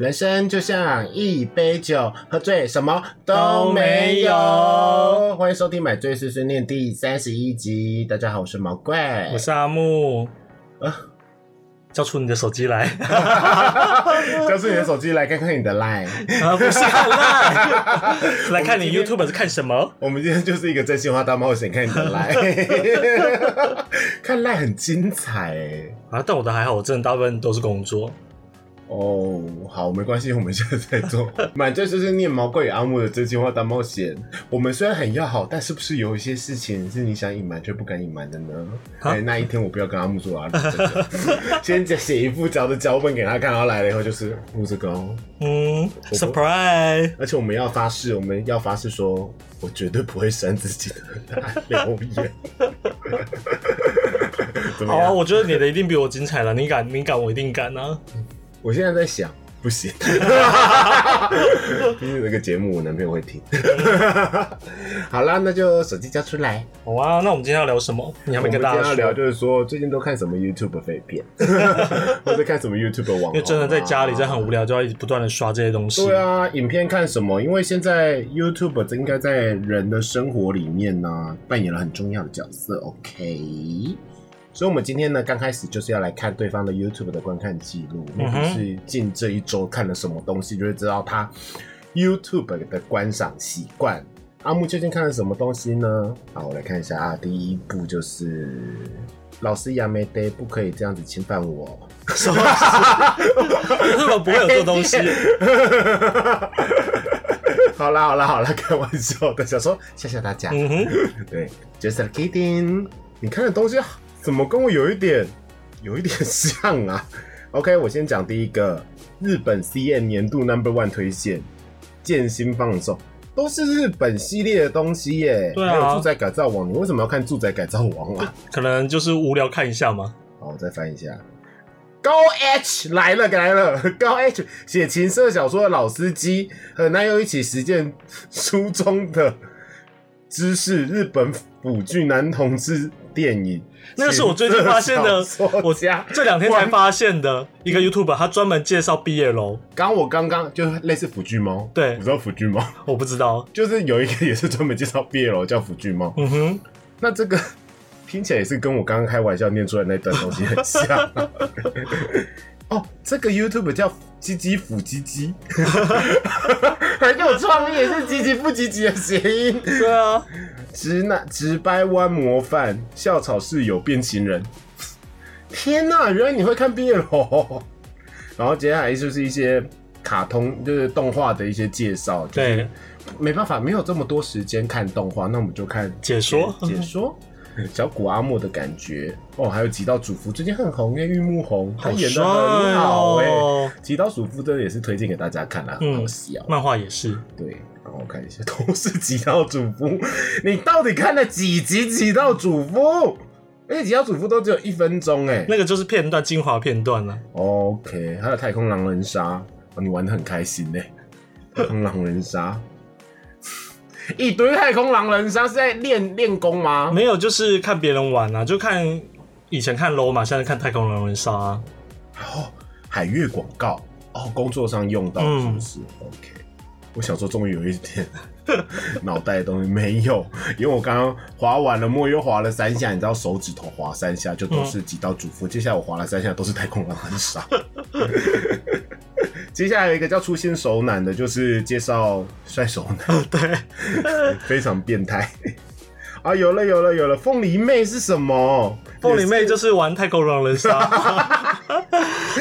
人生就像一杯酒，喝醉什么都没有。欢迎收听《买醉碎碎念》第三十一集。大家好，我是毛怪，我是阿木。啊，交出你的手机来，交出你的手机来看看你的 line。啊，不是看 line，来看你 YouTube 是看什么？我们今天就是一个真心话大冒险，看你的 line，看 line 很精彩哎。啊，但我的还好，我真的大部分都是工作。哦，好，没关系，我们现在在做 满醉就是念毛怪与阿木的真心话大冒险。我们虽然很要好，但是不是有一些事情是你想隐瞒却不敢隐瞒的呢？哎，那一天我不要跟阿木说啊，先写一副脚的脚本给他看，然后来了以后就是录这个哦。嗯，surprise！而且我们要发誓，我们要发誓说，我绝对不会删自己的留言。好啊，我觉得你的一定比我精彩了。你敢，你敢，我一定敢啊！我现在在想，不行，因为这个节目我男朋友会听。好啦，那就手机交出来。好啊，那我们今天要聊什么？你还没跟大家说。聊就是说，最近都看什么 YouTube 废片，或者看什么 YouTube 网。因为真的在家里真的很无聊，就要一直不断的刷这些东西。对啊，影片看什么？因为现在 YouTube 应该在人的生活里面呢，扮演了很重要的角色。OK。所以，我们今天呢，刚开始就是要来看对方的 YouTube 的观看记录，或者是近这一周看了什么东西，就会知道他 YouTube 的观赏习惯。阿木究竟看了什么东西呢？好，我来看一下啊，第一部就是老师亚美得不可以这样子侵犯我。什么？根本不会有这东西。好啦，好啦，好啦，开玩笑的，想说吓吓大家。嗯哼，对，Just kidding。你看的东西。怎么跟我有一点有一点像啊？OK，我先讲第一个，日本 CN 年度 Number One 推荐，剑心放送，都是日本系列的东西耶。对啊。还有住宅改造王，你为什么要看住宅改造王啊？可能就是无聊看一下吗？好，我再翻一下。高 H 来了来了，高 H 写情色小说的老司机和男友一起实践书中的知识，日本腐剧男同志电影。那个是我最近发现的，我这两天才发现的一个 YouTube，他专门介绍毕业楼。刚我刚刚就类似腐剧猫，对，你知道腐剧猫？我不知道，就是有一个也是专门介绍毕业楼，叫腐剧猫。嗯哼，那这个听起来也是跟我刚刚开玩笑念出来那段东西很像。哦，这个 YouTube 叫鸡鸡腐鸡鸡，很有创意，是积极不积极的谐音。对啊。直男直掰弯模范，校草室友变情人。天哪，原来你会看毕业楼。然后接下来就是一些卡通，就是动画的一些介绍。对，没办法，没有这么多时间看动画，那我们就看解说。解说，小古阿莫的感觉哦，还有极道主夫最近很红，因为玉木宏他演的很好哎。极道主夫真的也是推荐给大家看啊，很好笑。漫画也是，对。我看一下，都是几道主夫，你到底看了几集几道主夫？而且几道主夫都只有一分钟哎，那个就是片段精华片段了。OK，还有太空狼人杀，你玩的很开心呢。太空狼人杀，一堆太空狼人杀是在练练功吗？没有，就是看别人玩啊，就看以前看 low 嘛，现在看太空狼人杀。哦，海月广告哦，工作上用到是不是？OK。我小时候终于有一点 脑袋的东西没有，因为我刚刚滑完了，莫又滑了三下，你知道手指头滑三下就都是几道主妇，接下来我滑了三下都是太空人，很少。接下来有一个叫初心手男的，就是介绍帅手男，对，非常变态。啊，有了有了有了，凤梨妹是什么？凤梨妹就是玩太空狼人杀，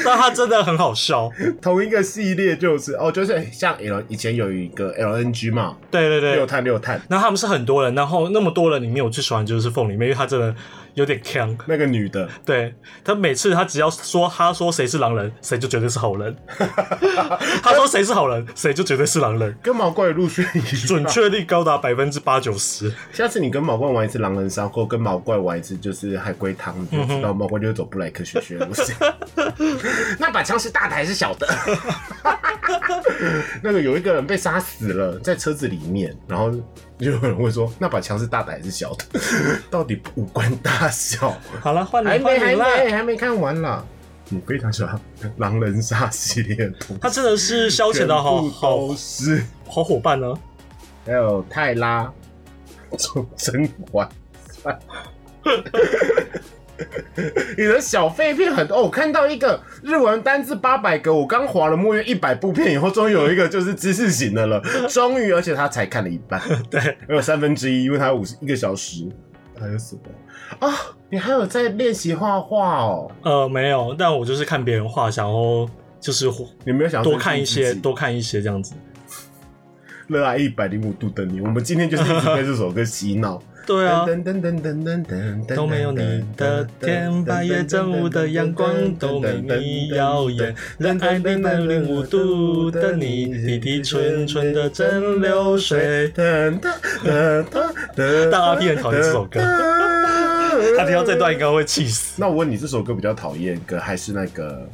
那她真的很好笑。同一个系列就是哦，就是像 L 以前有一个 LNG 嘛，对对对，六探六探，那他们是很多人，然后那么多人里面，我最喜欢就是凤梨妹，因为她真的。有点强，那个女的，对她每次她只要说她说谁是狼人，谁就绝对是好人。她说谁是好人，谁就绝对是狼人。跟毛怪入选一样准确率高达百分之八九十。下次你跟毛怪玩一次狼人杀，或跟毛怪玩一次就是海龟汤，你就知道毛怪就走布莱克学学路线。那把枪是大的还是小的？那个有一个人被杀死了，在车子里面，然后。就有人会说，那把枪是大的还是小的？到底无关大小。好了，换你，还没还没还没看完啦。我非常喜欢狼人杀系列的东西，他真的是消遣的好好都是。好伙伴呢。还有泰拉、甄嬛传。你的小废片很多、哦，我看到一个日文单字八百个，我刚划了墨月一百部片以后，终于有一个就是知识型的了，终于，而且他才看了一半，对，还有三分之一，因为他有五十一个小时。还有什么啊？你还有在练习画画哦？呃，没有，但我就是看别人画，想要就是你没有想多看一些，多看一些这样子。热爱一百零五度的你，我们今天就是一直被这首歌洗脑。对啊，噔噔噔噔噔噔噔，都没有你的天，八月正午的阳光都没你耀眼。热爱一百零五度的你，滴滴纯纯的蒸馏水。噔噔噔噔噔。但阿 P 很讨厌这首歌，他听到这段应该会气死。那我问你，这首歌比较讨厌歌还是那个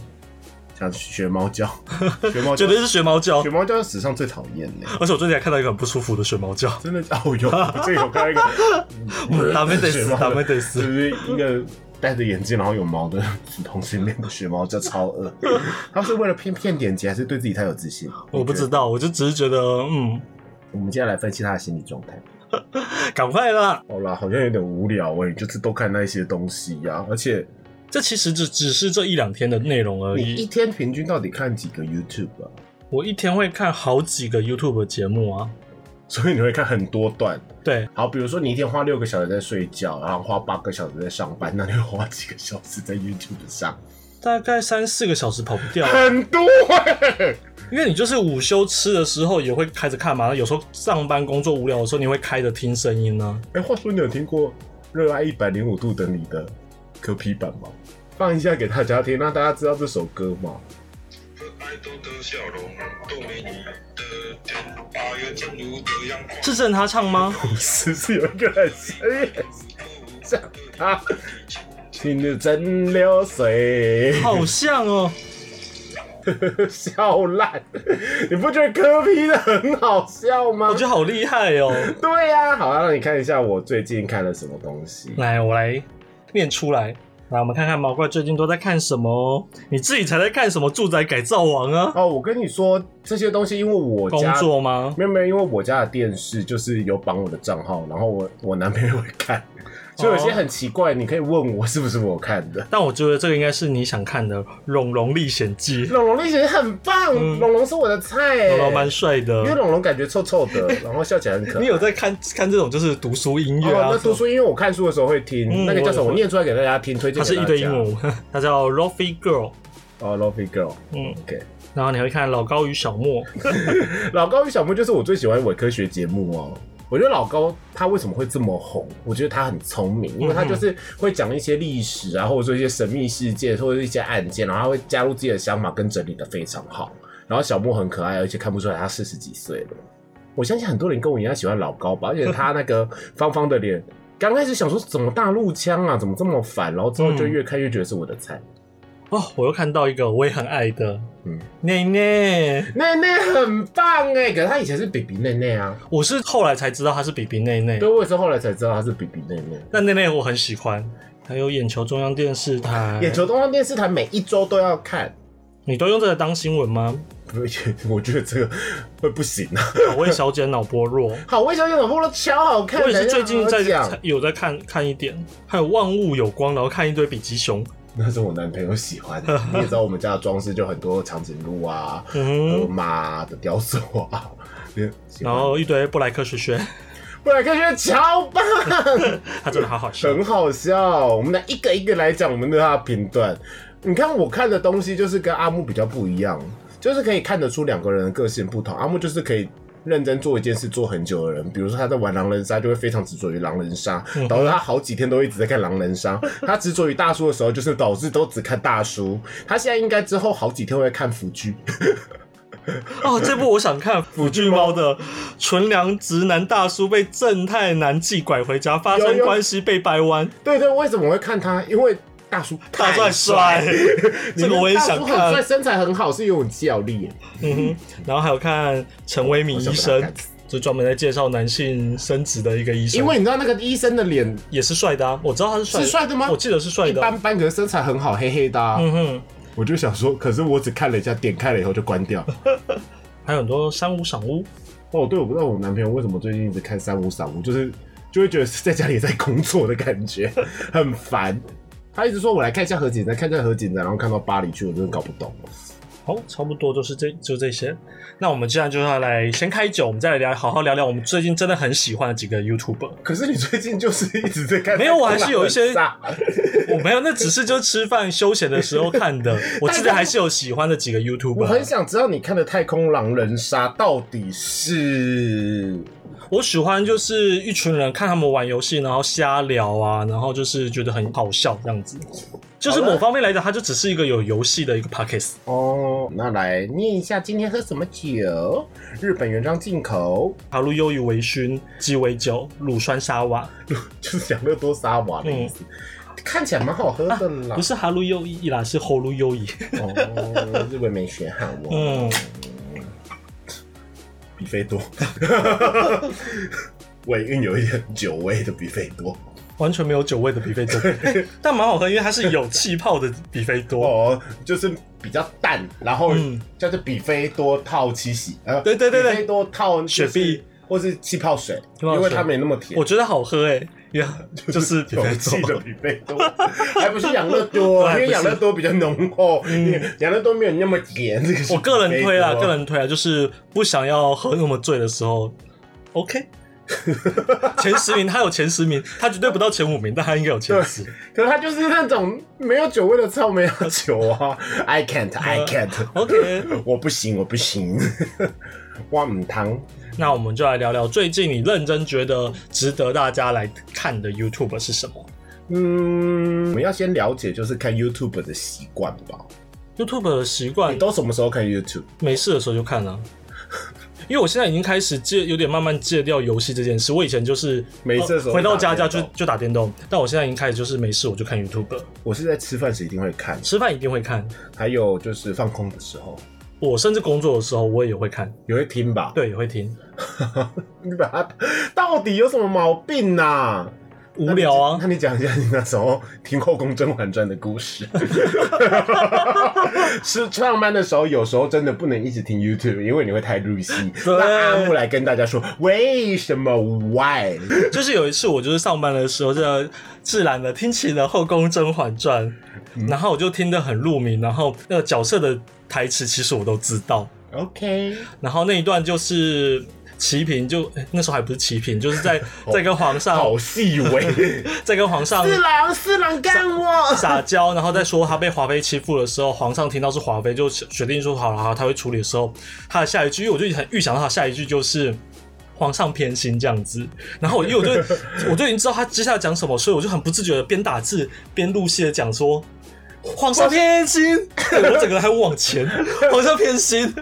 像学猫叫？学猫叫 绝对是学猫叫学，猫叫是史上最讨厌的，而且我最近还看到一个很不舒服的学猫叫，真的哦有，我最近有看到一个 打没得死，打没得就死。是一个戴着眼镜然后有毛的同性恋的学猫叫，超恶。他是为了骗骗点击，还是对自己太有自信？我不知道，我就只是觉得，嗯，我们接下来分析他的心理状态。赶快啦！好啦，好像有点无聊哎、就是都看那些东西呀、而且这其实只只是这一两天的内容而你一。天平均到底看几个 YouTube 啊？我一天会看好几个 YouTube 的节目啊。所以你会看很多段。对，好，比如说你一天花六个小时在睡觉，然后花八个小时在上班，那你会花几个小时在 YouTube 上？大概三四个小时跑不掉，很多哎、因为你就是午休吃的时候也会开着看嘛，有时候上班工作无聊的时候，你会开着听声音呢、哎、话说你有听过《热爱一百零五度的你》的歌批版吗？放一下给大家听，让大家知道这首歌嘛。是真的他唱吗？不是，是有一个人声音像他，听着蒸馏水，好像哦，笑烂。你不觉得歌批的很好笑吗？我觉得好厉害哦。对呀、好，让你看一下我最近看了什么东西。来，我来念出来。来，我们看看毛怪最近都在看什么哦。你自己才在看什么《住宅改造王》啊？哦，我跟你说这些东西，因为我工家作吗？没有没有，因为我家的电视就是有绑我的账号，然后我我男朋友会看，所以有些很奇怪，你可以问我是不是我看的。但我觉得这个应该是你想看的《龙龙历险记》，龙龙历险很棒，嗯龙龙是我的菜欸，龙龙蛮帅因为的。龙龙感觉臭臭的，然后笑起来很可爱。你有在看看这种就是读书音乐啊？哦，那读书，因为我看书的时候会听，嗯那个叫什么？我我念出来给大家听，推荐它。是一堆英文，它叫 Rofi Girl。哦 l o f y Girl。嗯，OK，然后你会看老高与小莫，老高与小莫就是我最喜欢的伪科学节目哦。我觉得老高他为什么会这么红？我觉得他很聪明，因为他就是会讲一些历史啊，或者说一些神秘事件，或者是一些案件，然后他会加入自己的想法跟整理的非常好。然后小莫很可爱，而且看不出来他四十几岁了。我相信很多人跟我一样喜欢老高吧，而且他那个方方的脸，刚开始想说怎么大陆腔啊，怎么这么烦，然后之后就越看越觉得是我的菜。哦，我又看到一个我也很爱的，嗯，内内，内内很棒哎，可是他以前是比比内内啊，我是后来才知道他是比比内内。对，，我也是后来才知道他是比比内内。但内内我很喜欢，还有眼球中央电视台，眼球中央电视台每一周都要看，你都用这个当新闻吗？不是，我觉得这个会不行啊。好味小姐脑波弱，好，魏小姐脑波弱超好看，我也是最近在有在看看一点，还有万物有光，然后看一堆比基熊，那是我男朋友喜欢的。你也知道我们家的装饰就很多长颈鹿啊、河嗯，马的雕塑啊，然后一堆布莱克学学，布莱克学超棒，他真的好好笑。很好笑。我们来一个一个来讲，我们对他的评断。你看我看的东西就是跟阿木比较不一样，就是可以看得出两个人的个性不同。阿木就是可以认真做一件事做很久的人，比如说他在玩狼人杀，就会非常执着于狼人杀，导致他好几天都一直在看狼人杀。他执着于大叔的时候，就是导致都只看大叔。他现在应该之后好几天会看腐剧。哦，这部我想看 腐剧猫的纯良直男大叔被正太男妓拐回家，发生关系被掰弯，对对，为什么会看他？因为大叔大太帅帅，这个我也想很帅，身材很好，是因为我教练。嗯哼，然后还有看陈维敏医生，就专门在介绍男性生殖的一个医生，因为你知道那个医生的脸也是帅的啊，我知道他是帅是帅的吗我记得是帅的。一般般，可是身材很好，黑黑的、啊。嗯哼，我就想说，可是我只看了一下，点开了以后就关掉。还有很多三屋赏屋，哦，对，我不知道我男朋友为什么最近一直看三五赏屋，就是就会觉得是在家里在工作的感觉，很烦。他一直说我来看一下何景展，看一下何景展，然后看到巴黎去，我真的搞不懂。好，差不多就是这就这些。那我们既然就要来先开酒，我们再来聊，好好聊聊我们最近真的很喜欢的几个 YouTuber。可是你最近就是一直在看，没有我还是有一些 我没有，那只是就吃饭休闲的时候看的。我记得还是有喜欢的几个 YouTuber 很。想知道你看的《太空狼人杀》到底是我喜欢就是一群人看他们玩游戏，然后瞎聊啊，然后就是觉得很好笑这样子。就是某方面来讲，它就只是一个有游戏的一个 Pockets。哦。那来念一下今天喝什么酒？日本原装进口，哈路优于微醺鸡尾酒乳酸沙瓦，就是养乐多沙瓦的意思。看起来蛮好喝的啦。不是哈鲁优一啦，是喉咙优一。哦，日文没学好哦。嗯，比菲多，尾韵有一点酒味的比菲多。完全没有酒味的比菲多，但蛮好喝，因为它是有气泡的比菲多。哦，就是比较淡，然后嗯叫做比菲多套七喜，呃，对对对对比菲多套雪碧或是气泡水，泡水因为它没那么甜我。觉得好喝哎，呀，就是比有菲多气的。比菲多，还不是养乐多，因对为养乐多比较浓厚，养乐多没有那么甜。这个是我个人推啦，比菲多个人推啦，就是不想要喝那么醉的时候，OK。前十名，他有前十名，他绝对不到前五名，但他应该有前十。可是他就是那种没有酒味的草莓亚酒啊，I can't, I 呃 can't，OK，我不行，我不行，哇母汤。那我们就来聊聊最近你认真觉得值得大家来看的 YouTube 是什么嗯，我们要先了解就是看 YouTube 的习惯吧。？YouTube 的习惯你，都什么时候看 YouTube？没事的时候就看了、因为我现在已经开始戒，有点慢慢戒掉游戏这件事。我以前就是没事的时候呃回到家家就就打电动，但我现在已经开始就是没事我就看 YouTube，我是在吃饭时一定会看，吃饭一定会看，还有就是放空的时候我甚至工作的时候我也会看，也会听吧。对，也会听。你把它到底有什么毛病呐、无聊啊那，你讲一下你那时候听《后宫甄嬛传》的故事。是上班的时候，有时候真的不能一直听 YouTube，因为你会太入戏。对那阿木来跟大家说为什么？Why？就是有一次我就是上班的时候，就自然的听起了《后宫甄嬛传》，嗯然后我就听得很入迷，然后那个角色的台词其实我都知道，OK，然后那一段就是齐嫔就、诶那时候还不是齐嫔，就是在哦 在跟皇上好细微。在跟皇上四郎，四郎干我！撒娇，然后再说他被华妃欺负的时候，皇上听到是华妃，就决定说好了好了，他会处理的时候，他的下一句，因为我就很预想到他下一句就是。皇上偏心这样子，然后我因为我就我就已经知道他接下来讲什么，所以我就很不自觉的边打字边录戏的讲说皇上偏心，我整个人还往前，皇上偏心，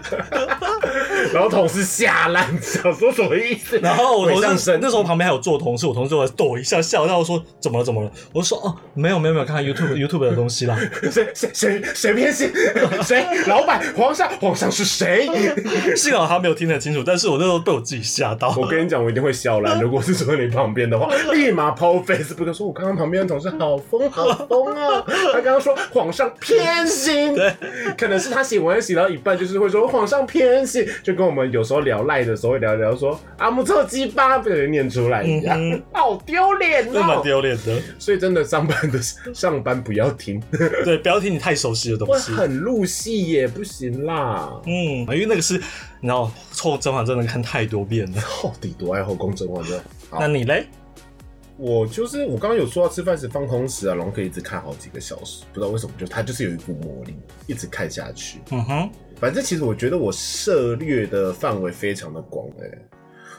然后同事吓烂，想说什么意思？然后我同事那时候旁边还有做同事，我同事就抖一下笑，然后说怎么了怎么了？我就说哦没有没有没有看 YouTube YouTube 的东西啦，谁谁谁谁偏心？谁？老板？皇上？皇上是谁？幸好他没有听得清楚，但是我那时候被我自己吓到。我跟你讲，我一定会笑烂。如果是坐在你旁边的话，立马抛 Facebook 说：“我刚刚旁边的同事好疯好疯啊！”他刚刚说皇上偏心，对，可能是他写文案写到一半，就是会说皇上偏心，就跟我们有时候聊赖的时候会聊聊说阿木特鸡巴，不小心念出来一样，嗯好丢脸真蛮哦。丢脸的。所以真的上班的上班不要听，对，不要听你太熟悉的东会西。很入戏也，不行啦。嗯，因为那个是，你知道，《后甄嬛传》真的看太多遍了。到底多爱后宫甄嬛传？好那你嘞？我就是我刚刚有说到吃饭时放空时啊，然后可以一直看好几个小时，不知道为什么，就它就是有一股魔力，一直看下去。嗯哼，反正其实我觉得我涉猎的范围非常的广诶、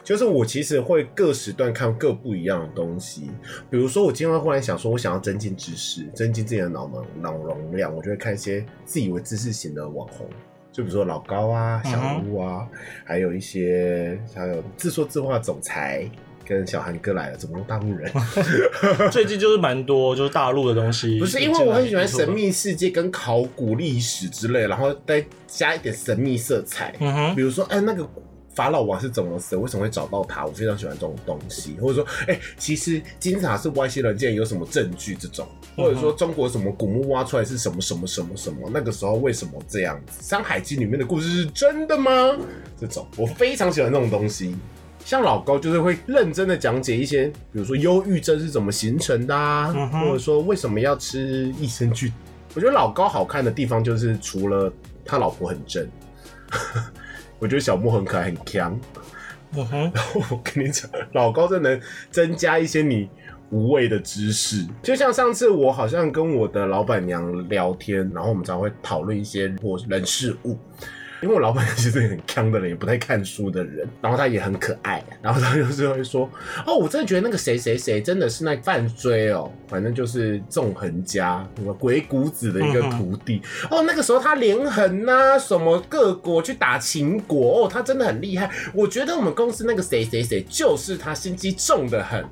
就是我其实会各时段看各不一样的东西，比如说我今天忽然想说，我想要增进知识，增进自己的脑容脑容量，我就会看一些自以为知识型的网红，就比如说老高啊、小屋啊，还有一些还有自说自话的总裁。跟小韩哥来了，怎么用大陆人？最近就是蛮多就是大陆的东西。不是因为我很喜欢神。秘世界跟考古历史之类，然后再加一点神秘色彩。嗯哼，比如说，哎，那个法老王是怎么死，为什么会找到他？我非常喜欢这种东西，或者说，哎、其实金字塔是外星人，竟然有什么证据这种，或者说中国什么古墓挖出来是什么什么什么什么，那个时候为什么这样子？《山海经》里面的故事是真的吗？这种我非常喜欢这种东西。像老高就是会认真的讲解一些，比如说忧郁症是怎么形成的啊，嗯或者说为什么要吃益生菌。我觉得老高好看的地方就是除了他老婆很正，我觉得小莫很可爱很强。嗯哼，我跟你讲，老高真能增加一些你无谓的知识。就像上次我好像跟我的老板娘聊天，然后我们才会讨论一些或人事物。因为我老板其实也很坑的人，也不太看书的人，然后他也很可爱，然后他就是会说：“ 哦，我真的觉得那个谁谁谁真的是那范追哦，反正就是纵横家什么鬼谷子的一个徒弟、哦，那个时候他连横呐、什么各国去打秦国哦，他真的很厉害。我觉得我们公司那个谁谁谁就是他心机重的很。”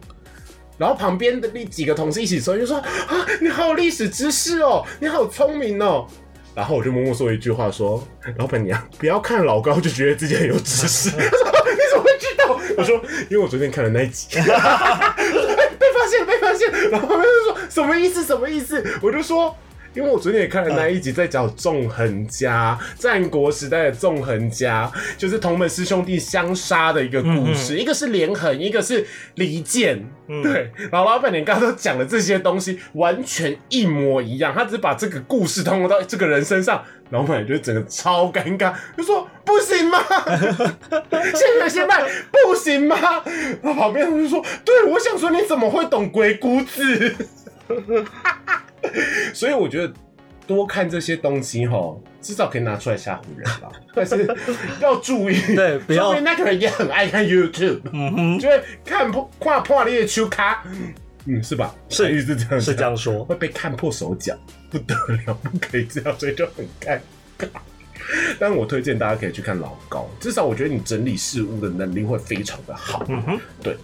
然后旁边的那几个同事一起说，就说啊，你好有历史知识哦，你好聪明哦。然后我就默默说一句话说，老板娘不要看老高就觉得自己很有知识。他 说你怎么会知道？我说因为我昨天看了那一集，被发现被发现。然后他们就说什么意思什么意思？我就说。因为我昨天也看了那一集，在讲纵横家，战国时代的纵横家，就是同门师兄弟相杀的一个故事。一个是连横，一个是离间。对，然后老板娘刚刚都讲了这些东西完全一模一样，他只是把这个故事通过到这个人身上，老板娘就整个超尴尬，就说不行吗？现在现在不行吗？然后旁边人就说，对，我想说你怎么会懂鬼谷子？所以我觉得多看这些东西哈，至少可以拿出来吓唬人吧。但是要注意，对不要说明那个人也很爱看 YouTube，嗯哼，就会看破跨破裂秋卡，嗯，是吧？是一直这样，是这样说。会被看破手脚，不得了，不可以这样，所以就很尴尬。但我推荐大家可以去看老高，至少我觉得你整理事物的能力会非常的好。嗯哼，对，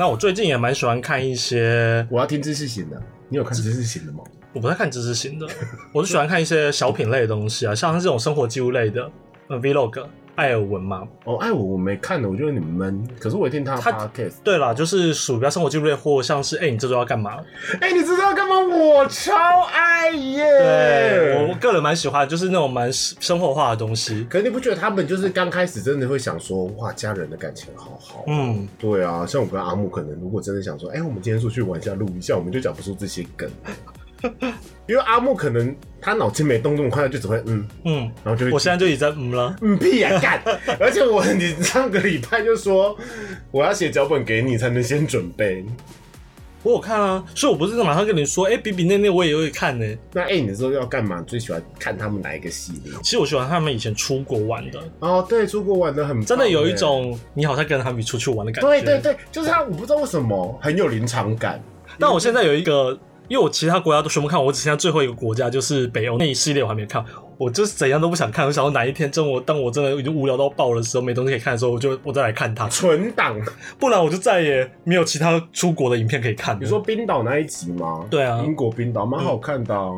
那我最近也蛮喜欢看一些，我要听知识型的，你有看知识型的吗？我不太看知识型的，我是喜欢看一些小品类的东西啊，像这种生活记录类的，呃，vlog，艾尔文嘛。哦，艾尔文我没看的，我觉得你闷。可是我一听他的他 podcast，对啦，就是鼠标生活记录类，或像是哎、你这周要干嘛？哎、你这周要干嘛？我超爱耶！对我个人蛮喜欢，就是那种蛮生活化的东西。可是你不觉得他们就是刚开始真的会想说，哇，家人的感情好好。嗯，对啊，像我跟阿木可能如果真的想说，哎、我们今天出去玩一下，录一下，我们就讲不出这些梗，因为阿木可能他脑筋没动这么快，他就只会嗯，嗯，然后就会我现在就已经在嗯了。嗯屁呀、干！而且我你上个礼拜就说我要写脚本给你，才能先准备。我有看啊，所以我不是马上跟你说，哎、比比那那我也会看呢、那哎、你说要干嘛？最喜欢看他们哪一个系列？其实我喜欢他们以前出国玩的，哦，对，出国玩的很棒真的有一耶。种你好像跟他们出去玩的感觉。对对。对，就是他，我不知道为什么很有临场感。但我现在有一个因为我其他国家都全部看，我只剩下最后一个国家就是北欧那一系列我还没看，我就是怎样都不想看，我想到哪一天真我当我真的已经无聊到爆的时候，没东西可以看的时候，我就我再来看它，存档。不然我就再也没有其他出国的影片可以看了。你说冰岛那一集吗？对啊英国冰岛蛮好看的、啊，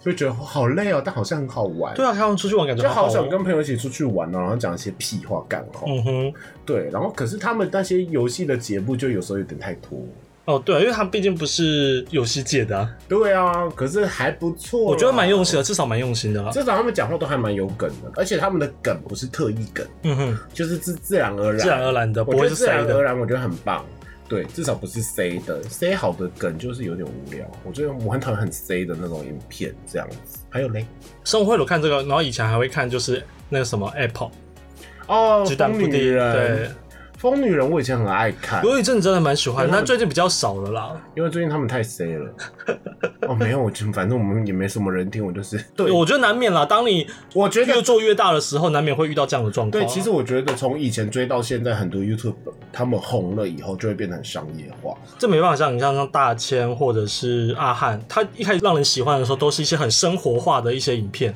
就觉得好累哦，但好像很好玩。对啊，他们出去玩感觉就好好想跟朋友一起出去玩哦，然后讲一些屁话干话。嗯哼，对，然后可是他们那些游戏的节目就有时候有点太拖。哦对啊，因为他们毕竟不是游戏界的、啊，对啊，可是还不错，我觉得蛮用心的，至少蛮用心的啦。至少他们讲话都还蛮有梗的，而且他们的梗不是特意梗，嗯哼，就是自自然而然，自然而然的，不会是塞的自然而的。然，我觉得很棒。对，至少不是 C 的，C 好的梗就是有点无聊。我觉得我很讨厌很 C 的那种影片这样子。还有嘞，生活会有看这个，然后以前还会看就是那个什么 Apple 哦，鸡蛋布丁，疯女人，对，疯女人我以前很爱看，有一阵子真的蛮喜欢，对但最近比较少了啦。因为最近他们太 C 了。哦，没有，我就反正我们也没什么人听，我就是对，我觉得难免啦，当你我觉得越做越大的时候，难免会遇到这样的状况啊。对，其实我觉得从以前追到现在，很多 YouTube 他们红了以后，就会变得很商业化。这没办法像你像像大千或者是阿汉，他一开始让人喜欢的时候，都是一些很生活化的一些影片。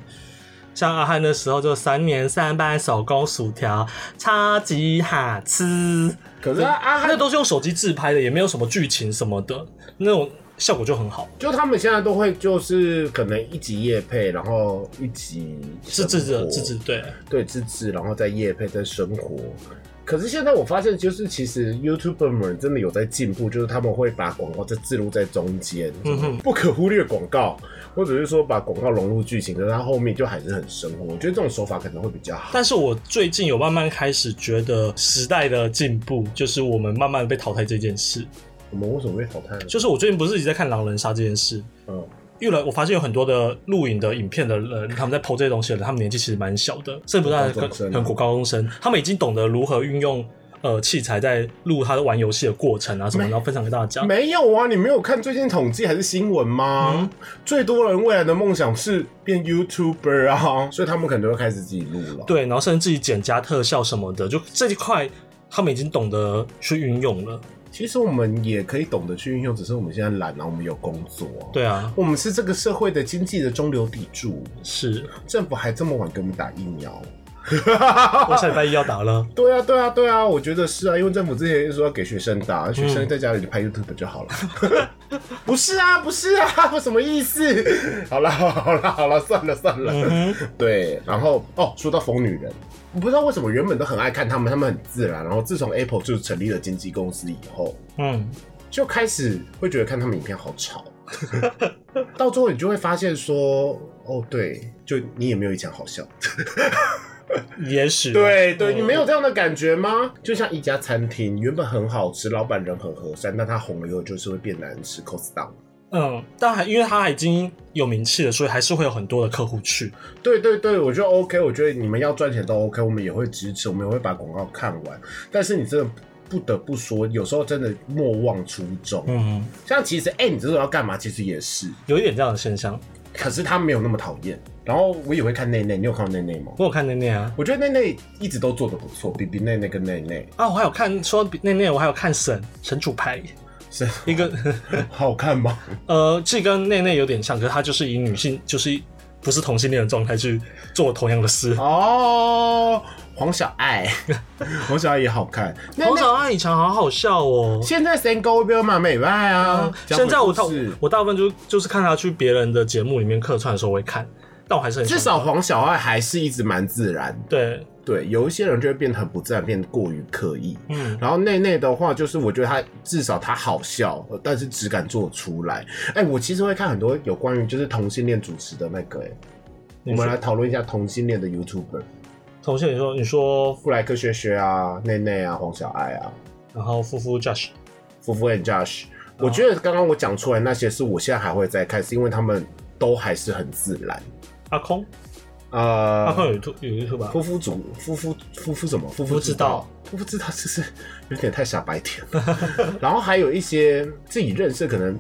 像阿汉的时候就三年三班手工薯条，超级好吃。可是啊，阿汉那都是用手机自拍的，也没有什么剧情什么的，那种效果就很好。就他们现在都会就是可能一集夜配，然后一集是自制自制对。对自制，然后再夜配再生活。可是现在我发现，就是其实 YouTuber 们真的有在进步，就是他们会把广告再置入在中间，嗯不可忽略广告，或者是说把广告融入剧情，可是它后面就还是很生活。我觉得这种手法可能会比较好。但是我最近有慢慢开始觉得时代的进步，就是我们慢慢被淘汰这件事。我们为什么被淘汰呢？就是我最近不是一直在看狼人杀这件事，嗯，越来我发现有很多的录影的影片的人，他们在剖这些东西的人，他们年纪其实蛮小的，甚至不是很国高中生，他们已经懂得如何运用呃器材在录他的玩游戏的过程啊什么，然后分享给大家。没有啊，你没有看最近统计还是新闻吗？嗯最多人未来的梦想是变 YouTuber 啊，所以他们可能都会开始自己录了。对，然后甚至自己剪加特效什么的，就这一块他们已经懂得去运用了。其实我们也可以懂得去运用，只是我们现在懒啊，我们有工作、啊。对啊，我们是这个社会的经济的中流砥柱，是政府还这么晚给我们打疫苗。我下礼拜一要打了。对啊，对啊，对啊，我觉得是啊，因为政府之前说要给学生打，学生在家里就拍 YouTube 就好了。不是啊，不是啊，我什么意思？好了，好了，好了，算了算了。嗯，对，然后哦，说到疯女人，我不知道为什么原本都很爱看他们，他们很自然，然后自从 Apple 就是成立了经纪公司以后，嗯，就开始会觉得看他们影片好吵。到最后你就会发现说，哦，对，就你也没有以前好笑。也许对对，嗯你没有这样的感觉吗？就像一家餐厅原本很好吃，老板人很和善，但他红了以后就是会变难吃，cost down。嗯，但还因为他已经有名气了，所以还是会有很多的客户去。对对对，我觉得 OK，我觉得你们要赚钱都 OK，我们也会支持，我们也会把广告看完。但是你真的不得不说，有时候真的莫忘初衷。嗯，像其实，哎、你这种要干嘛？其实也是，有一点这样的现象。可是他没有那么讨厌。然后我也会看内内，你有看到内内吗？我有看内内啊，我觉得内内一直都做的不错，比比内内跟内内啊，我还有看说比内内，我还有看神神主牌，是一个 好看吗？呃，这跟内内有点像，可是他就是以女性，就是不是同性恋的状态去做同样的事。哦，黄小爱，黄小爱也好看。黄小爱以前好好笑哦。现在 Single 标嘛美外啊，讲现在我大我大部分就就是看他去别人的节目里面客串的时候我会看，但我还是很至少黄小爱还是一直蛮自然的。对，对，有一些人就会变得很不自然，变得过于刻意。嗯，然后内内的话，就是我觉得他至少他好笑，呃但是只敢做出来。哎、我其实会看很多有关于就是同性恋主持的那个、哎，我们来讨论一下同性恋的 YouTuber，同性你说你说，布莱克学学啊，内内啊，黄小爱啊，然后夫妇 Josh 夫妇 and Josh。我觉得刚刚我讲出来那些是我现在还会再看，是因为他们都还是很自然。阿空，阿空呃，有 YouTube 有 YouTube 吧？夫妇主夫妇夫妇什么？夫妇夫知道，夫妇知道，就是有点太傻白甜了。然后还有一些自己认识，可能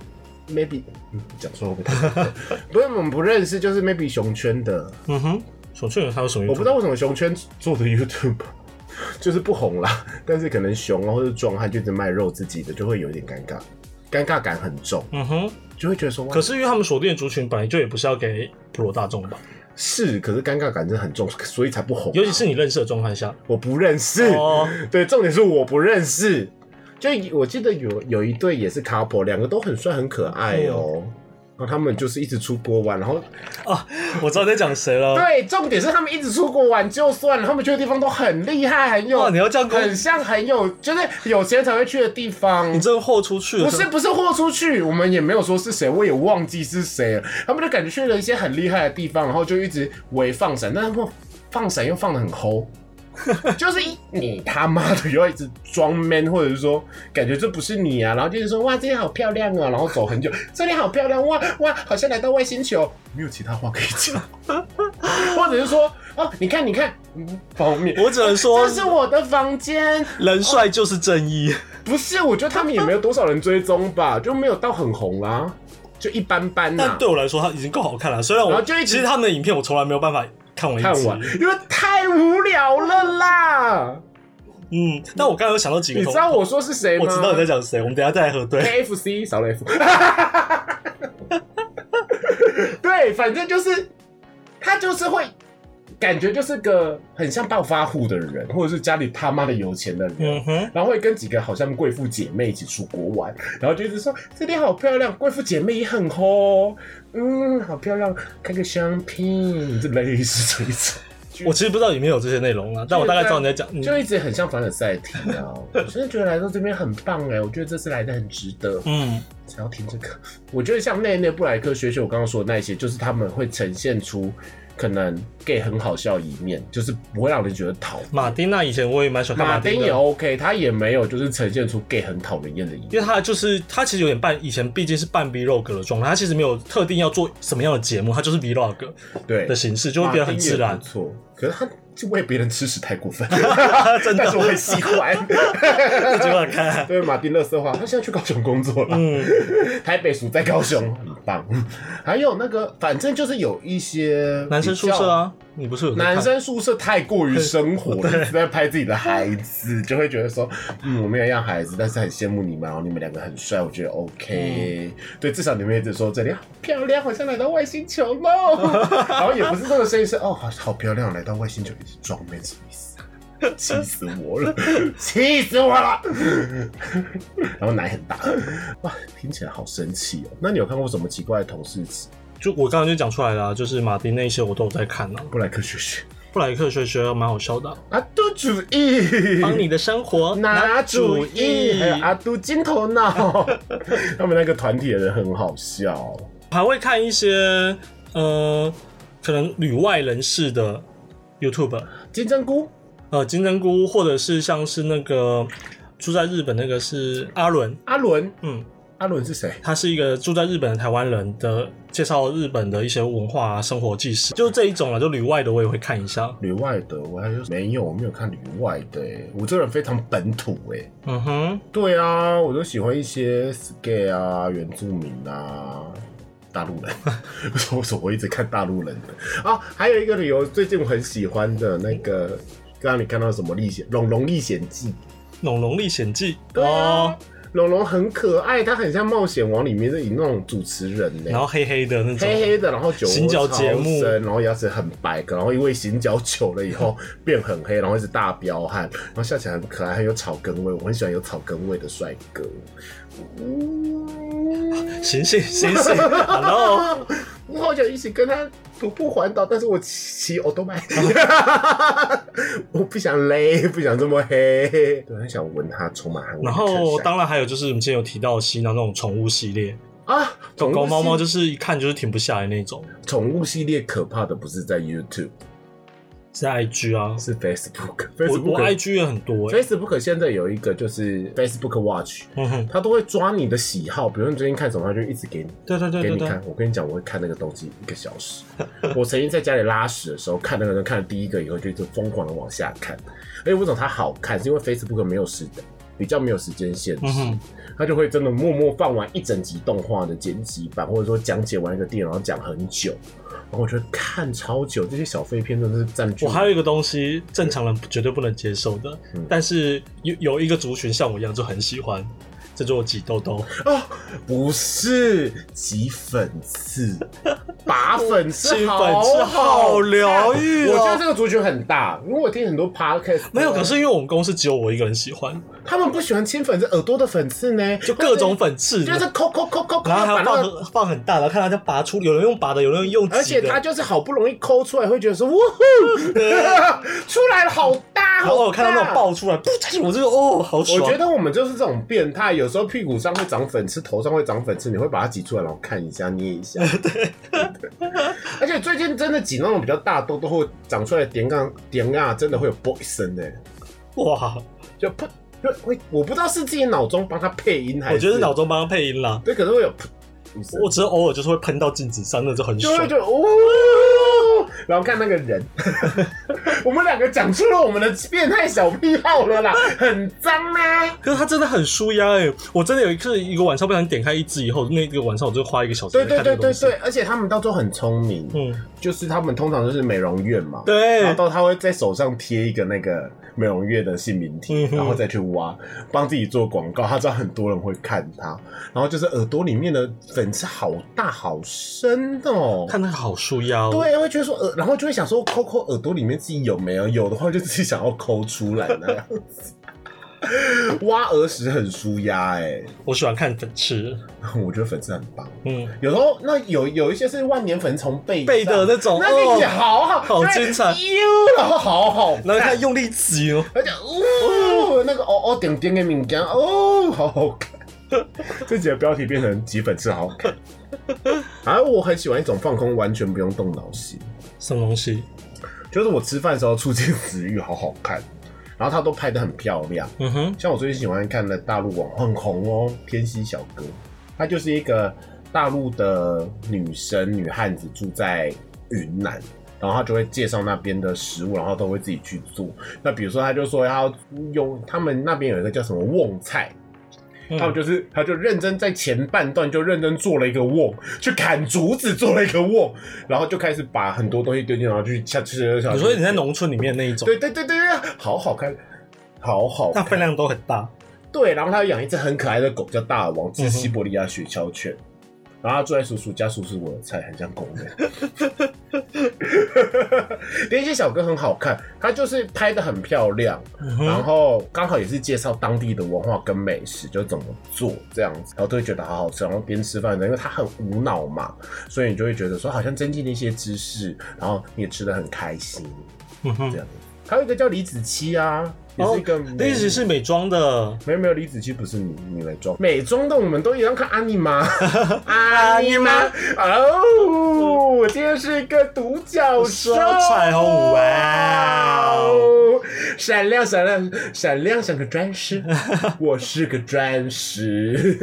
maybe 嗯讲错会不会太过分？不是我们不认识，就是 maybe 熊圈的，嗯哼，熊圈有他有什么我不知道为什么熊圈做的 YouTube 就是不红啦，但是可能熊啊或者壮汉就一直卖肉自己的，就会有一点尴尬。尴尬感很重，嗯哼。就会觉得说，可是因为他们锁定的族群本来就也不是要给普罗大众吧，是，可是尴尬感真的很重，所以才不红啊、尤其是你认识的状态下。我不认识，哦 对，重点是我不认识。就我记得有有一对也是 couple，两个都很帅很可爱哦。然后他们就是一直出国玩，然后啊我知道你在讲谁了。对，重点是他们一直出国玩就算了，他们去的地方都很厉害，很有，哇，你要这样跟我很像很有，就是有钱才会去的地方。你这个豁出去了。不是不是豁出去，我们也没有说是谁，我也忘记是谁了。他们就感觉去了一些很厉害的地方，然后就一直围放闪，但是他们放闪又放的很齁，就是一你他妈的又要一直装 man，或者是说感觉这不是你啊，然后就是说哇这里好漂亮啊，然后走很久，这里好漂亮哇哇，好像来到外星球，没有其他话可以讲，或者是说哦你看你看，嗯，方面。我只能说这，是我的房间，人帅就是正义。不是，我觉得他们也没有多少人追踪吧，就没有到很红啦，就一般般呐、但对我来说，他已经够好看了。虽然我其实他们的影片我从来没有办法看完一集看完，因为太无聊了啦。嗯，但我刚刚有想到几个，你知道我说是谁吗？我知道你在讲谁，我们等一下再来核对。KFC 少了 F。对，反正就是他就是会感觉就是个很像暴发户的人，或者是家里他妈的有钱的人。嗯，然后会跟几个好像贵妇姐妹一起出国玩，然后就一直说这里好漂亮，贵妇姐妹也很红，嗯，好漂亮，开个香槟，这类似这一种。我其实不知道里面有这些内容啊，但我大概知道你在讲。嗯就一直很像凡尔赛体啊！我真的觉得来到这边很棒哎，我觉得这次来的很值得。嗯，想要听这个，我觉得像内内布莱克学学我刚刚说的那些，就是他们会呈现出可能 gay 很好笑的一面，就是不会让人觉得讨厌。马丁娜以前我也蛮喜欢看马丁也，OK，他也没有就是呈现出 gay 很讨人厌的一面。因为他就是他其实有点半，以前毕竟是半 vlog 的状态，他其实没有特定要做什么样的节目，他就是 vlog 对的形式，就会变得很自然。错，可是他就喂别人吃屎太过分，真的但是我很喜欢。自己乱看。对，马丁乐色话，他现在去高雄工作了。嗯，台北属在高雄，很棒。还有那个，反正就是有一些男生宿舍啊，你不是有男生宿舍太过于生活 了，一直在拍自己的孩子，就会觉得说，嗯，我没有要孩子，但是很羡慕你们，然后你们两个很帅，我觉得 OK。对，至少你们一直说这里好漂亮，好像来到外星球喽。然后也不是这个声音是哦，好好漂亮，来到外星球一直装妹什么意思？气死我了，气死我了！然后奶很大，哇，听起来好生气哦。那你有看过什么奇怪的同事词？就我刚刚就讲出来了啊、就是马丁那些我都有在看啊。布莱克学学。布莱克学学蛮好笑的啊、阿杜主义，帮你的生活拿主主意，还有阿杜金头脑，他们那个团体的人很好笑。还会看一些呃，可能旅外人士的 YouTube，金针菇，呃，金针菇，或者是像是那个住在日本那个是阿伦，阿伦，嗯，阿伦是谁？他是一个住在日本的台湾人的介绍日本的一些文化啊、生活纪实，就这一种了，就旅外的我也会看一下。旅外的，我还是没有，我没有看旅外的欸，我这个人非常本土哎。嗯哼，对啊，我都喜欢一些 gay 啊、原住民啊、大陆人。为什么我我一直看大陆人的啊？还有一个理由，最近我很喜欢的那个，刚刚你看到什么历险《龙龙历险记》？《龙龙历险记》对啊哦，，龙龙很可爱，他很像冒险王里面的那种主持人呢、然后黑黑的那种，黑黑的，然后酒窝行脚节目然后牙齿很白，然后因为行脚久了以后变很黑，然后一直大彪悍，然后笑起来很可爱，很有草根味，我很喜欢有草根味的帅哥。嗯，醒醒醒醒，Hello，我好想一起跟他徒步环岛，但是我骑欧多麦，我不想勒，不想这么黑，对，很想闻他充满汗味的然衬衫。后当然还有就是我们之前有提到西南那种宠物系列，啊，狗狗猫猫就就是一看就是停不下来那种，宠物系列可怕的不是在 YouTube，是 IG 啊，是 Facebook。我 Facebook 我 IG 也很多哎、Facebook 现在有一个就是 Facebook Watch，嗯，它都会抓你的喜好，比如你最近看什么，它就一直给你对对对给你看。，我跟你讲，我会看那个东西一个小时。我曾经在家里拉屎的时候，看那个人看了第一个以后，就一直疯狂的往下看。而且为什么它好看？是因为 Facebook 没有时比较没有时间限制嗯哼，它就会真的默默放完一整集动画的剪辑版，或者说讲解完一个电影，然后讲很久。然后我觉得看超久，这些小废片真的是占据我还有一个东西，正常人绝对不能接受的，嗯。但是有有一个族群像我一样就很喜欢，这就挤痘痘。啊，不是挤粉刺，拔粉刺粉刺好疗愈哦。我觉得这个族群很大，因为我听很多 podcast 没有，可是因为我们公司只有我一个人喜欢，他们不喜欢亲粉刺，耳朵的粉刺呢，就各种粉刺，就是抠抠抠抠抠，然后还要放。放很大，然后看他就拔出，有人用拔的，有人用挤的，而且他就是好不容易抠出来，会觉得说，哇呼，出来了，好大，然后我看到那种爆出来，噗我这个哦，好爽。我觉得我们就是这种变态，有时候屁股上会长粉刺，头上会长粉刺，你会把它挤出来，然后看一下、捏一下。对，而且最近真的挤那种比较大痘痘会长出来的点杠点啊，真的会有啵一声呢，哇，就噗，就会我不知道是自己脑中帮他配音还是，我觉得是脑中帮他配音啦。对，可能会有噗我只是偶尔就是会喷到镜子上，那就很爽然后看那个人，我们两个讲出了我们的变态小癖好了啦，很脏啊。可是他真的很舒压哎！我真的有一次一个晚上不小心点开一支以后，那个晚上我就花一个小时对对。对对对，而且他们到最后很聪明，嗯，就是他们通常都是美容院嘛，对然后到他会在手上贴一个那个美容院的姓名题，嗯哼然后再去挖，帮自己做广告。他知道很多人会看他，然后就是耳朵里面的粉刺好大好深哦。看那个好舒压哦。对，会觉得说耳，然后就会想说抠抠耳朵里面自己有没有，有的话就自己想要抠出来那样子。挖耳屎很舒压哎，我喜欢看粉刺。我觉得粉刺很棒。嗯，有时候那有有一些是万年粉从背背的那种那个也哦好好，好精彩哟，然后好好看，然后看用力挤哦。而且哦，那个哦哦点点的敏感哦，好好看。这集的标题变成挤粉刺好好看。而 我很喜欢一种放空，完全不用动脑戏，什么东西？就是我吃饭的时候出现食欲，好好看。然后他都拍的很漂亮，嗯哼，像我最近喜欢看的大陆网很红哦，《天溪小哥》，他就是一个大陆的女生女汉子，住在云南，然后他就会介绍那边的食物，然后都会自己去做。那比如说，他就说要用他们那边有一个叫什么瓮菜。嗯他们就是，他就认真在前半段就认真做了一个瓮，去砍竹子做了一个瓮，然后就开始把很多东西丢进，然后去下吃。你说你在农村里面那一种，对对对对对，好好看，好好看。那分量都很大。对，然后他养一只很可爱的狗，叫大王，是西伯利亚雪橇犬。然后他住在叔叔家，叔叔我的菜，很像公人。连接小哥很好看，他就是拍的很漂亮，嗯，然后刚好也是介绍当地的文化跟美食，就怎么做这样子，然后都会觉得好好吃，然后边吃饭的，因为他很无脑嘛，所以你就会觉得说好像增进了一些知识，然后你也吃的很开心，嗯哼这，样子。还有一个叫李子柒啊，也是一个美，那只是美妆的，没有没有，李子柒不是你你美妆，美妆的我们都一样看安妮吗？安妮吗？哦，我今天是一个独角兽，彩虹哇哦，闪亮闪亮闪亮像个钻石，我是个钻石。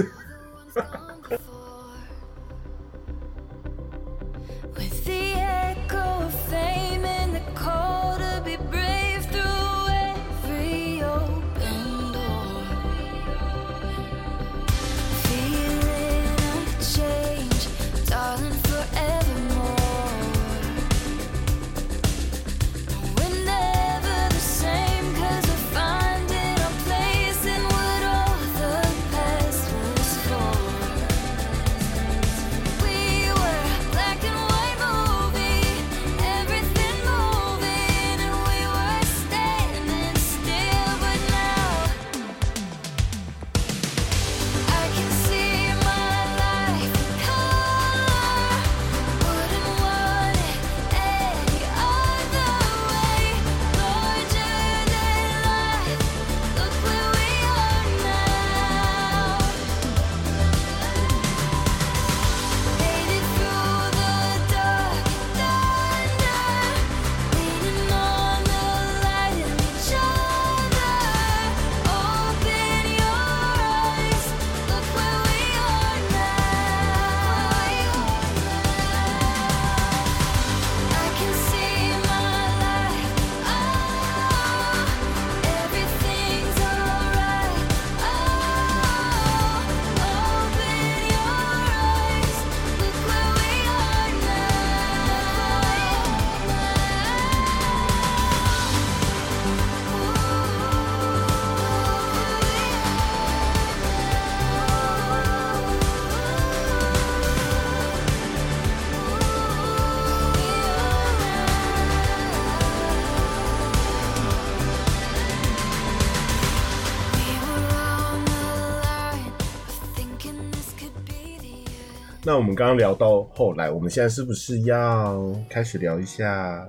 那我们刚刚聊到后来，我们现在是不是要开始聊一下，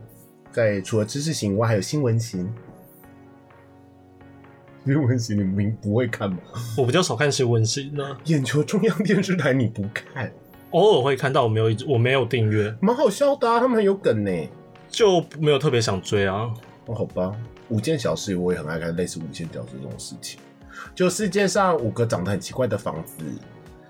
在除了知识型以外，还有新闻型？新闻型你们不会看吗？我比较少看新闻型呢，眼球中央电视台你不看，偶尔会看到，我没有我没有订阅，蛮好笑的啊，他们很有梗呢。就没有特别想追啊。哦，好吧，五件小事我也很爱看，类似五件小事这种事情。就世界上五个长得很奇怪的房子。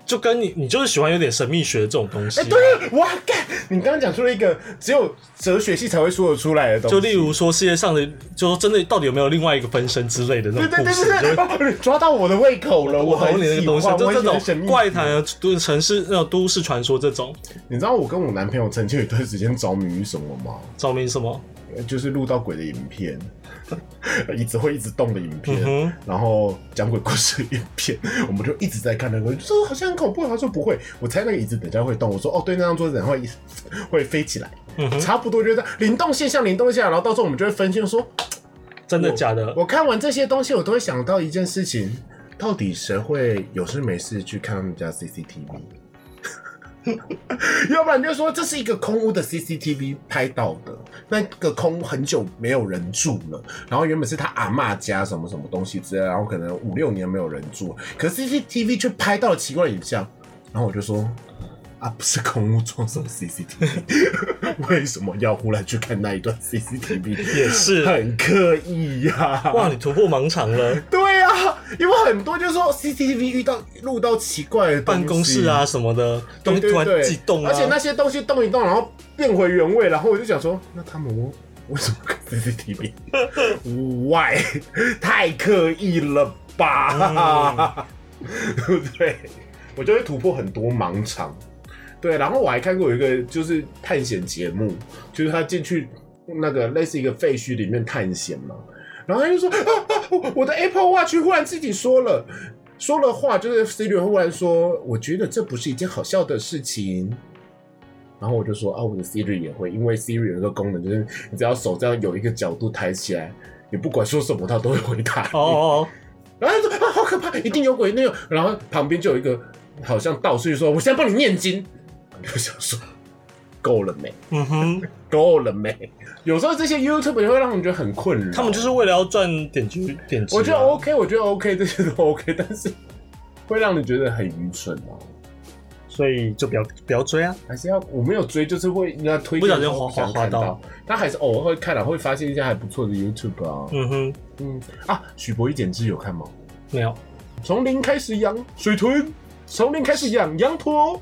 就跟你，你就是喜欢有点神秘学的这种东西、哎、啊。对，哇，干！你刚刚讲出了一个只有哲学系才会说得出来的东西。就例如说世界上的，就说真的到底有没有另外一个分身之类的那对对对种故事，对对，哦你抓到我的胃口了，我很懂你那个东西喜欢，，就这种怪谈啊，都城市那种都市传说这种，你知道我跟我男朋友曾经有一段时间着迷于什么吗？着迷什么？就是录到鬼的影片，椅子会一直动的影片，嗯然后讲鬼故事的影片，我们就一直在看那个，就说好像很恐怖。他说不会，我猜那个椅子等下会动。我说哦，对，那张桌子然后会 会飞起来，嗯差不多就是灵动现象，灵动现象。然后到时候我们就会分析说，真的假的？我看完这些东西，我都会想到一件事情：到底谁会有事没事去看他们家 CCTV？要不然就说这是一个空屋的 CCTV 拍到的，那个空屋很久没有人住了，然后原本是他阿妈家什么什么东西之类，然后可能五六年没有人住，可是 CCTV 却拍到了奇怪影像，然后我就说。啊，不是空屋装什么 CCTV，为什么要忽然去看那一段 CCTV？也是很刻意呀、哇，你突破盲场了，因为很多就是说 CCTV 遇到录到奇怪的办公室啊，什么的东西突然对对对，自己动啊，而且那些东西动一动，然后变回原位，然后我就想说，那他们为什么看 CCTV？Why？太刻意了吧？对不 对？我就会突破很多盲场。对，然后我还看过有一个就是探险节目，就是他进去那个类似一个废墟里面探险嘛，然后他就说啊啊，我的 Apple Watch 忽然自己说了说了话，就是 Siri 忽然说，我觉得这不是一件好笑的事情。然后我就说啊，我的 Siri 也会，因为 Siri 有一个功能，就是你只要手这样有一个角度抬起来，你不管说什么，它都会回答。哦哦，然后他说啊，好可怕，一定有鬼，那种。然后旁边就有一个好像道士说，我现在帮你念经。我就想说，够了没？嗯哼，够了没？有时候这些 YouTube 也会让人觉得很困扰。他们就是为了要赚点击点击啊，我觉得 OK，我觉得 OK，这些都 OK，但是会让你觉得很愚蠢啊。所以就不要不要追啊，还是要我没有追，就是会人家推荐不小心滑滑滑到到，但还是偶尔会看了，会发现一些还不错的 YouTube 啊。嗯哼，嗯啊，许博一剪枝有看吗？没有，从零开始养水豚，从零开始养羊驼。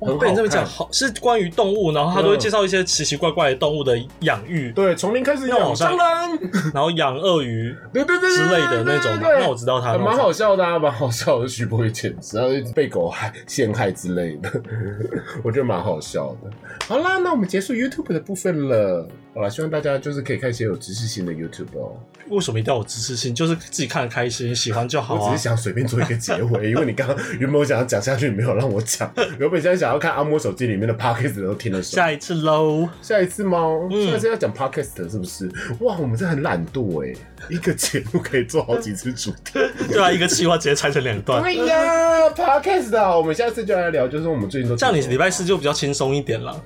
很好被你这么讲，好是关于动物，然后他都会介绍一些奇奇怪怪的动物的养育，对，从零开始养那我好像蟑螂，然后养鳄鱼 对对对对之类的那种那我知道他还蛮好笑的啊，蛮好笑的。徐博一剪枝，然后被狗害陷害之类的，我觉得蛮好笑的。好啦，那我们结束 YouTube 的部分了。好啦，希望大家就是可以看一些有知识性的 YouTube 哦。为什么一定要有知识性？就是自己看得开心，喜欢就好啊我只是。想随便做一个结尾，因为你刚刚原本我想要讲下去，你没有让我讲。原本现在想要看阿莫手机里面的 podcast 都听得熟。下一次喽，下一次吗？嗯下一次要讲 podcast 是不是？哇，我们这很懒惰哎，一个节目可以做好几次主题。对啊，一个计划直接拆成两段，对呀，podcast 啊，我们下次就来聊，就是我们最近都这样你礼拜四就比较轻松一点了。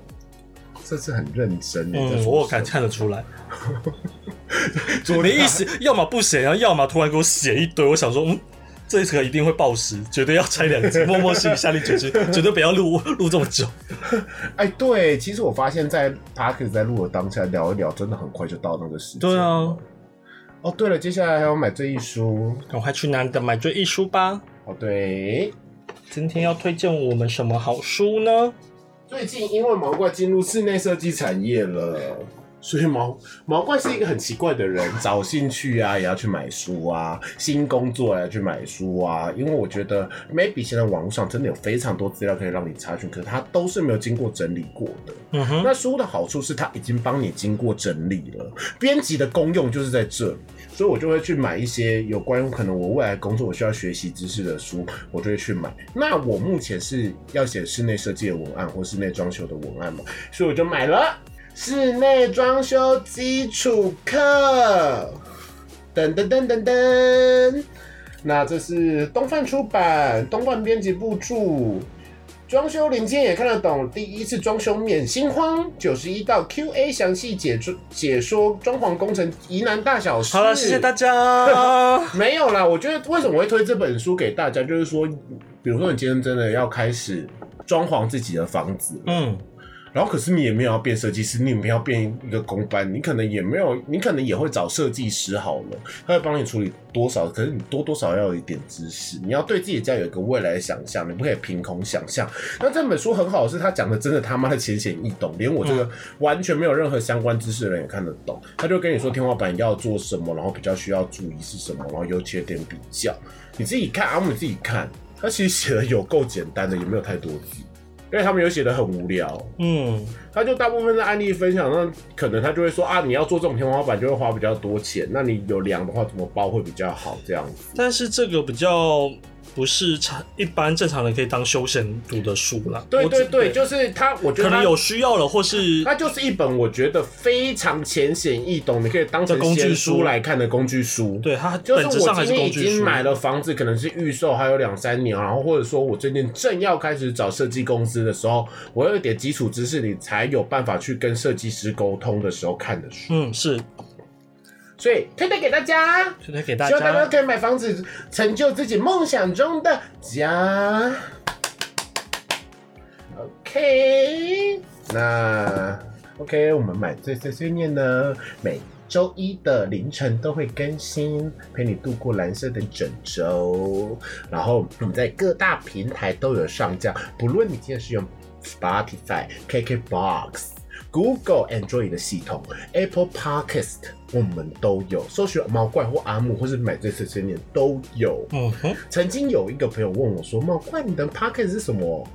这次很认真。嗯，说我有看看得出来，昨天你意思要么不写，然后要么突然给我写一堆，我想说，嗯，这一个一定会爆时，绝对要拆两集，默默心里下定决心，绝对不要录录这么久。哎，对，其实我发现，在 podcast 在录的当下聊一聊，真的很快就到那个时间。对啊。哦，对了，接下来还要买这一书。赶快去拿你的买追一书吧。哦，对，今天要推荐我们什么好书呢？最近因为毛怪进入室内设计产业了，所以毛毛怪是一个很奇怪的人，找兴趣啊也要去买书啊，新工作也要去买书啊。因为我觉得 maybe 现在网络上真的有非常多资料可以让你查询，可是它都是没有经过整理过的。嗯哼，那书的好处是它已经帮你经过整理了，编辑的功用就是在这里，所以我就会去买一些有关于可能我未来工作我需要学习知识的书，我就会去买。那我目前是要写室内设计的文案或室内装修的文案嘛，所以我就买了室内装修基础课，噔噔噔噔噔。那这是东贩出版，东贩编辑部著。装修零件也看得懂，第一次装修免心慌，九十一道 Q&A 详细解说解说装潢工程疑难大小事。好了，谢谢大家。没有啦，我觉得为什么会推这本书给大家，就是说，比如说你今天真的要开始装潢自己的房子，嗯，然后可是你也没有要变设计师，你也没有要变一个工班，你可能也没有，你可能也会找设计师好了，他会帮你处理多少，可是你多多少要有一点知识，你要对自己家有一个未来的想象，你不可以凭空想象。那这本书很好，是他讲的真的他妈的浅显易懂，连我这个完全没有任何相关知识的人也看得懂。他就跟你说天花板要做什么，然后比较需要注意是什么，然后优缺点比较，你自己看，阿姆你自己看，他其实写的有够简单的，也没有太多字。因为他们有写的很无聊，嗯，他就大部分的案例分享，那可能他就会说啊，你要做这种天花板就会花比较多钱，那你有量的话怎么包会比较好这样子。但是这个比较不是常一般正常人可以当休闲读的书啦。对对对，就是他，我觉得他可能有需要了，或是它就是一本我觉得非常浅显易懂，你可以当成工具书书来看的工具书。对它就是我今天已。经买了房子，可能是预售还有两三年，然后或者说我最近正要开始找设计公司的时候，我有一点基础知识，你才有办法去跟设计师沟通的时候看的书。嗯，是所以推荐给大家。推荐给大家希望大家家。可以买房子，成就自己梦想中的家。OK，那 OK，我们买醉碎碎念呢，每周一的凌晨都会更新，陪你度过蓝色的整周。然后我们在各大平台都有上架，不论你今天是用 Spotify、KKBox。Google Android 的系统，Apple Podcast 我们都有，搜寻毛怪或阿木或是买醉碎碎念都有。嗯哼，曾经有一个朋友问我说：“毛怪，你的 Podcast 是什么？”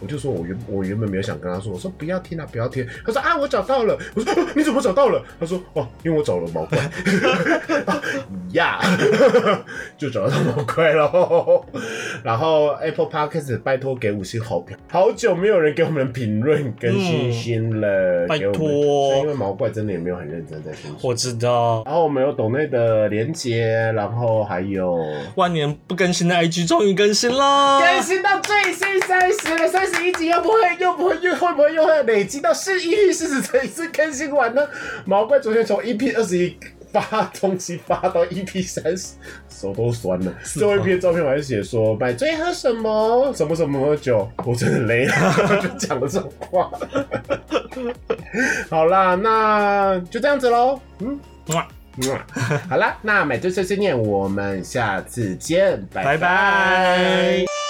我就说我原我原本没有想跟他说，我说不要听啊，不要听。他说啊，我找到了。我说、哦 你怎么找到了？他说哦，因为我找了毛怪。呀，就找到毛怪喽。然后 Apple Podcast 拜托给五星好评，好久没有人给我们评论跟星星了，拜托因为毛怪真的也没有很认真在听。我知道。然后我们有抖内的连接，然后还有万年不更新的 IG 终于更新了，更新到最新三十了，三十一集又不会又不会又会不会又会累积到是 EP 四十这一次更新完呢？毛怪昨天从 EP 二十一发东西发到 EP 三十，手都酸了。最后一篇照片我还写说买醉喝什么什么什么酒，我真的累了，就讲了这种话。好啦，那就这样子喽。嗯。好啦，那买醉碎碎念，我们下次见，拜拜拜。